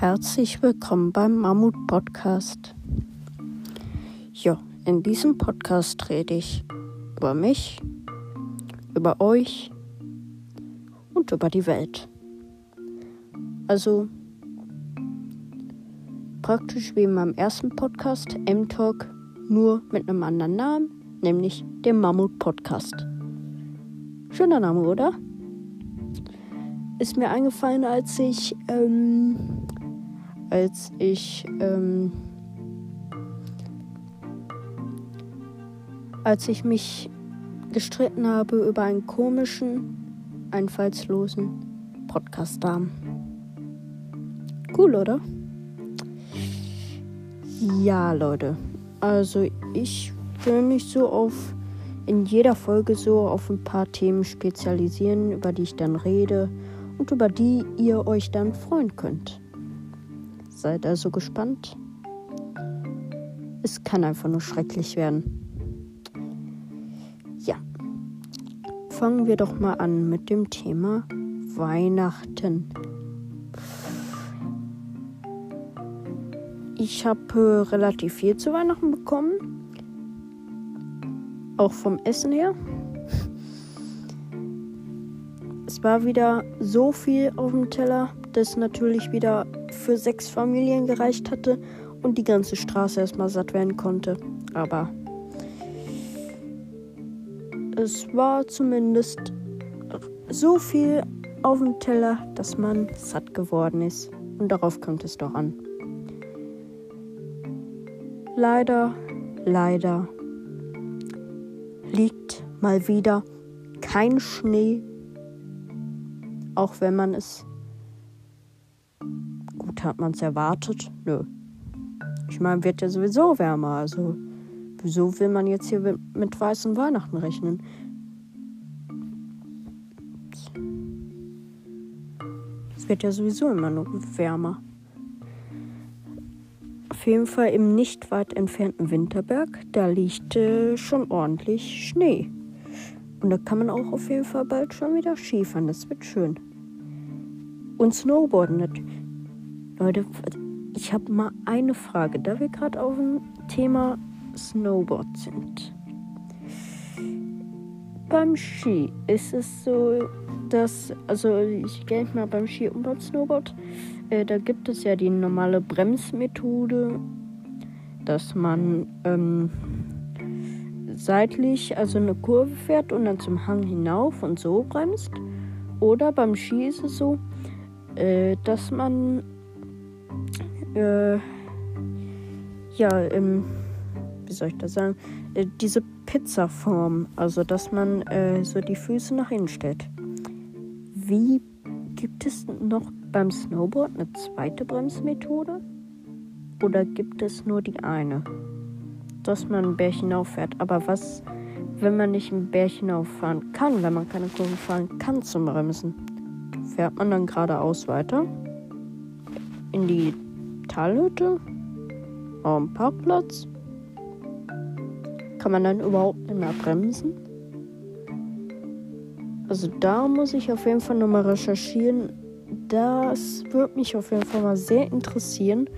Herzlich willkommen beim Mammut Podcast. Ja, in diesem Podcast rede ich über mich, über euch und über die Welt. Also praktisch wie in meinem ersten Podcast, M-Talk, nur mit einem anderen Namen, nämlich dem Mammut Podcast. Schöner Name, oder? Ist mir eingefallen, als ich ähm, als ich ähm, als ich mich gestritten habe über einen komischen, einfallslosen Podcast-Namen. Cool, oder? Ja, Leute. Also ich will mich so auf in jeder Folge so auf ein paar Themen spezialisieren, über die ich dann rede und über die ihr euch dann freuen könnt. Seid also gespannt. Es kann einfach nur schrecklich werden. Ja. Fangen wir doch mal an mit dem Thema Weihnachten. Ich habe äh, relativ viel zu Weihnachten bekommen. Auch vom Essen her. Es war wieder so viel auf dem Teller, dass natürlich wieder für sechs Familien gereicht hatte und die ganze Straße erstmal satt werden konnte. Aber es war zumindest so viel auf dem Teller, dass man satt geworden ist. Und darauf kommt es doch an. Leider, leider liegt mal wieder kein Schnee, auch wenn man es hat man es erwartet? Nö. Ich meine, wird ja sowieso wärmer. Also, wieso will man jetzt hier mit weißen Weihnachten rechnen? Es wird ja sowieso immer nur wärmer. Auf jeden Fall im nicht weit entfernten Winterberg, da liegt äh, schon ordentlich Schnee. Und da kann man auch auf jeden Fall bald schon wieder Skifahren. Das wird schön. Und Snowboarden natürlich. Leute, ich habe mal eine Frage, da wir gerade auf dem Thema Snowboard sind. Beim Ski ist es so, dass, also ich denke mal beim Ski und beim Snowboard, äh, da gibt es ja die normale Bremsmethode, dass man ähm, seitlich, also eine Kurve fährt und dann zum Hang hinauf und so bremst. Oder beim Ski ist es so, äh, dass man äh, ja, ähm, wie soll ich das sagen, äh, diese Pizzaform, also dass man äh, so die Füße nach innen stellt. Wie gibt es noch beim Snowboard eine zweite Bremsmethode? Oder gibt es nur die eine? Dass man ein Bärchen auffährt. Aber was, wenn man nicht ein Bärchen auffahren kann, wenn man keine Kurve fahren kann zum Bremsen? Fährt man dann geradeaus weiter? In die Talhütte? Am Parkplatz? Kann man dann überhaupt nicht mehr bremsen? Also da muss ich auf jeden Fall nochmal recherchieren. Das würde mich auf jeden Fall mal sehr interessieren,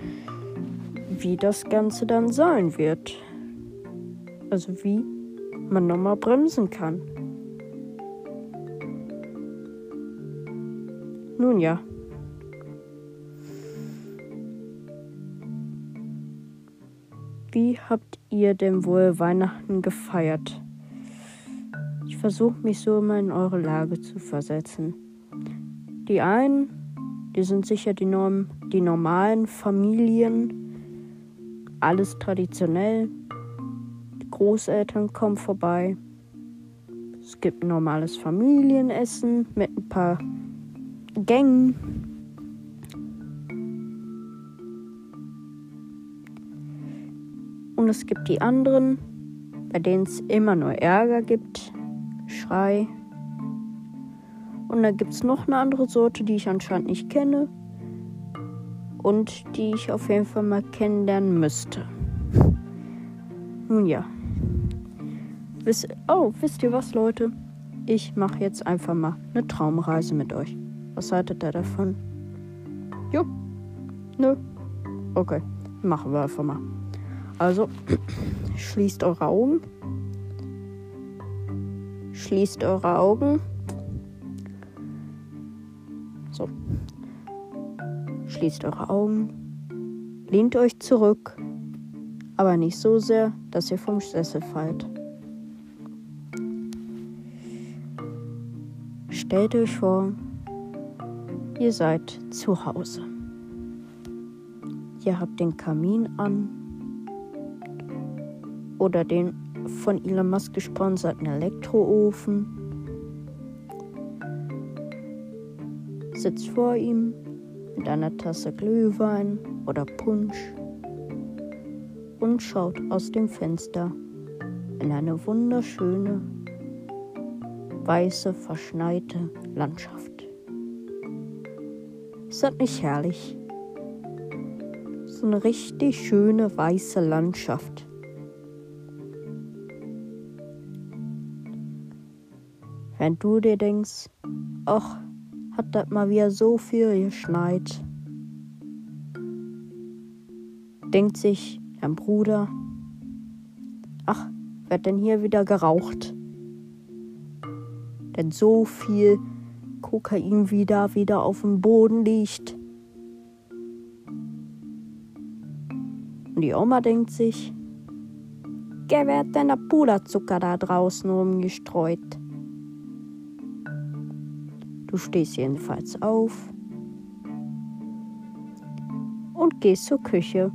wie das Ganze dann sein wird. Also wie man nochmal bremsen kann. Nun ja. Wie habt ihr denn wohl Weihnachten gefeiert? Ich versuche mich so immer in eure Lage zu versetzen. Die einen, die sind sicher die, Norm die normalen Familien, alles traditionell. Die Großeltern kommen vorbei. Es gibt ein normales Familienessen mit ein paar Gängen. Und es gibt die anderen, bei denen es immer nur Ärger gibt, Schrei. Und dann gibt es noch eine andere Sorte, die ich anscheinend nicht kenne. Und die ich auf jeden Fall mal kennenlernen müsste. Nun ja. Wisst, oh, wisst ihr was, Leute? Ich mache jetzt einfach mal eine Traumreise mit euch. Was haltet ihr davon? Jo. Nö. Okay, machen wir einfach mal. Also, schließt eure Augen. Schließt eure Augen. So. Schließt eure Augen. Lehnt euch zurück. Aber nicht so sehr, dass ihr vom Sessel fallt. Stellt euch vor, ihr seid zu Hause. Ihr habt den Kamin an oder den von Elon Musk gesponserten Elektroofen. Sitzt vor ihm mit einer Tasse Glühwein oder Punsch und schaut aus dem Fenster in eine wunderschöne, weiße, verschneite Landschaft. Ist das nicht herrlich? So eine richtig schöne weiße Landschaft. Wenn du dir denkst, ach, hat das mal wieder so viel geschneit, denkt sich dein Bruder, ach, wird denn hier wieder geraucht? Denn so viel Kokain wieder, wieder auf dem Boden liegt. Und die Oma denkt sich, wer wird denn der Puderzucker da draußen rumgestreut? Du stehst jedenfalls auf und gehst zur Küche.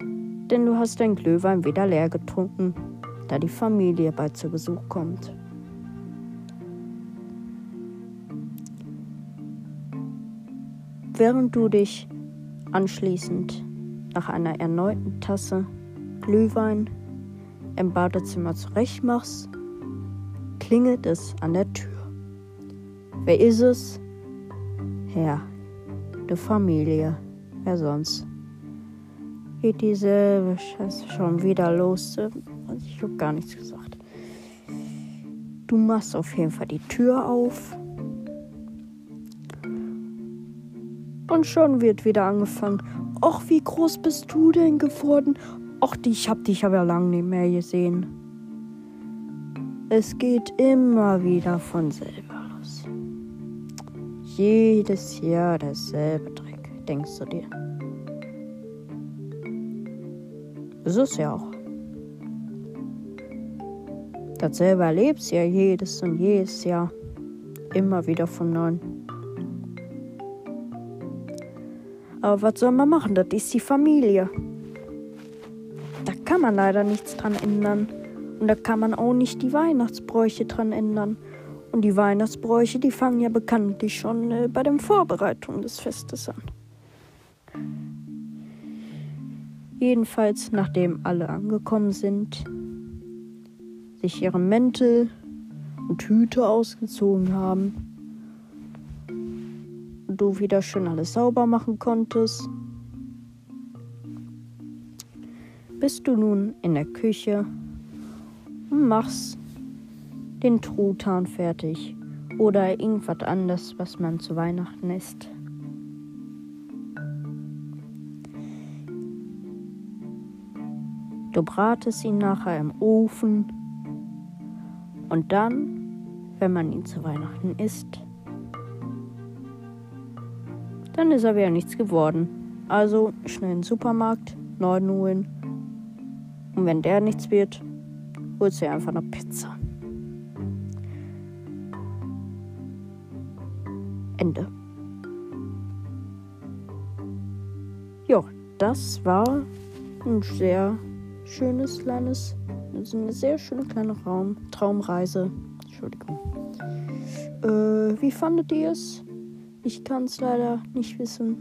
Denn du hast dein Glühwein wieder leer getrunken, da die Familie bald zu Besuch kommt. Während du dich anschließend nach einer erneuten Tasse Glühwein im Badezimmer zurechtmachst, klingelt es an der Tür. Wer ist es? Herr, die Familie. Wer sonst? Geht diese Scheiße schon wieder los? Ich hab gar nichts gesagt. Du machst auf jeden Fall die Tür auf. Und schon wird wieder angefangen. Och, wie groß bist du denn geworden? Och, ich hab dich aber lange nicht mehr gesehen. Es geht immer wieder von selber. Jedes Jahr derselbe Trick, denkst du dir. Das ist ja auch. Dasselbe erlebst ja jedes und jedes Jahr. Immer wieder von neuem. Aber was soll man machen? Das ist die Familie. Da kann man leider nichts dran ändern. Und da kann man auch nicht die Weihnachtsbräuche dran ändern. Und die Weihnachtsbräuche, die fangen ja bekanntlich schon äh, bei den Vorbereitungen des Festes an. Jedenfalls, nachdem alle angekommen sind, sich ihre Mäntel und Hüte ausgezogen haben, du wieder schön alles sauber machen konntest. Bist du nun in der Küche und machst den Truthahn fertig oder irgendwas anderes, was man zu Weihnachten isst. Du bratest ihn nachher im Ofen und dann, wenn man ihn zu Weihnachten isst, dann ist aber ja nichts geworden. Also schnell in den Supermarkt, neuen holen. Und wenn der nichts wird, holst du einfach eine Pizza. Ende. Ja, das war ein sehr schönes kleines, also eine sehr schöne kleine Raum, Traumreise. Entschuldigung. Äh, wie fandet ihr es? Ich kann es leider nicht wissen.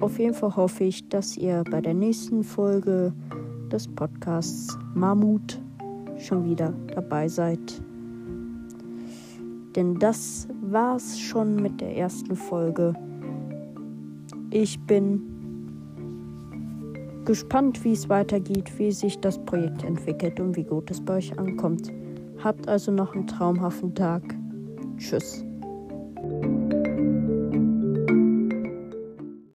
Auf jeden Fall hoffe ich, dass ihr bei der nächsten Folge des Podcasts Mammut schon wieder dabei seid. Denn das war's schon mit der ersten Folge. Ich bin gespannt, wie es weitergeht, wie sich das Projekt entwickelt und wie gut es bei euch ankommt. Habt also noch einen traumhaften Tag. Tschüss.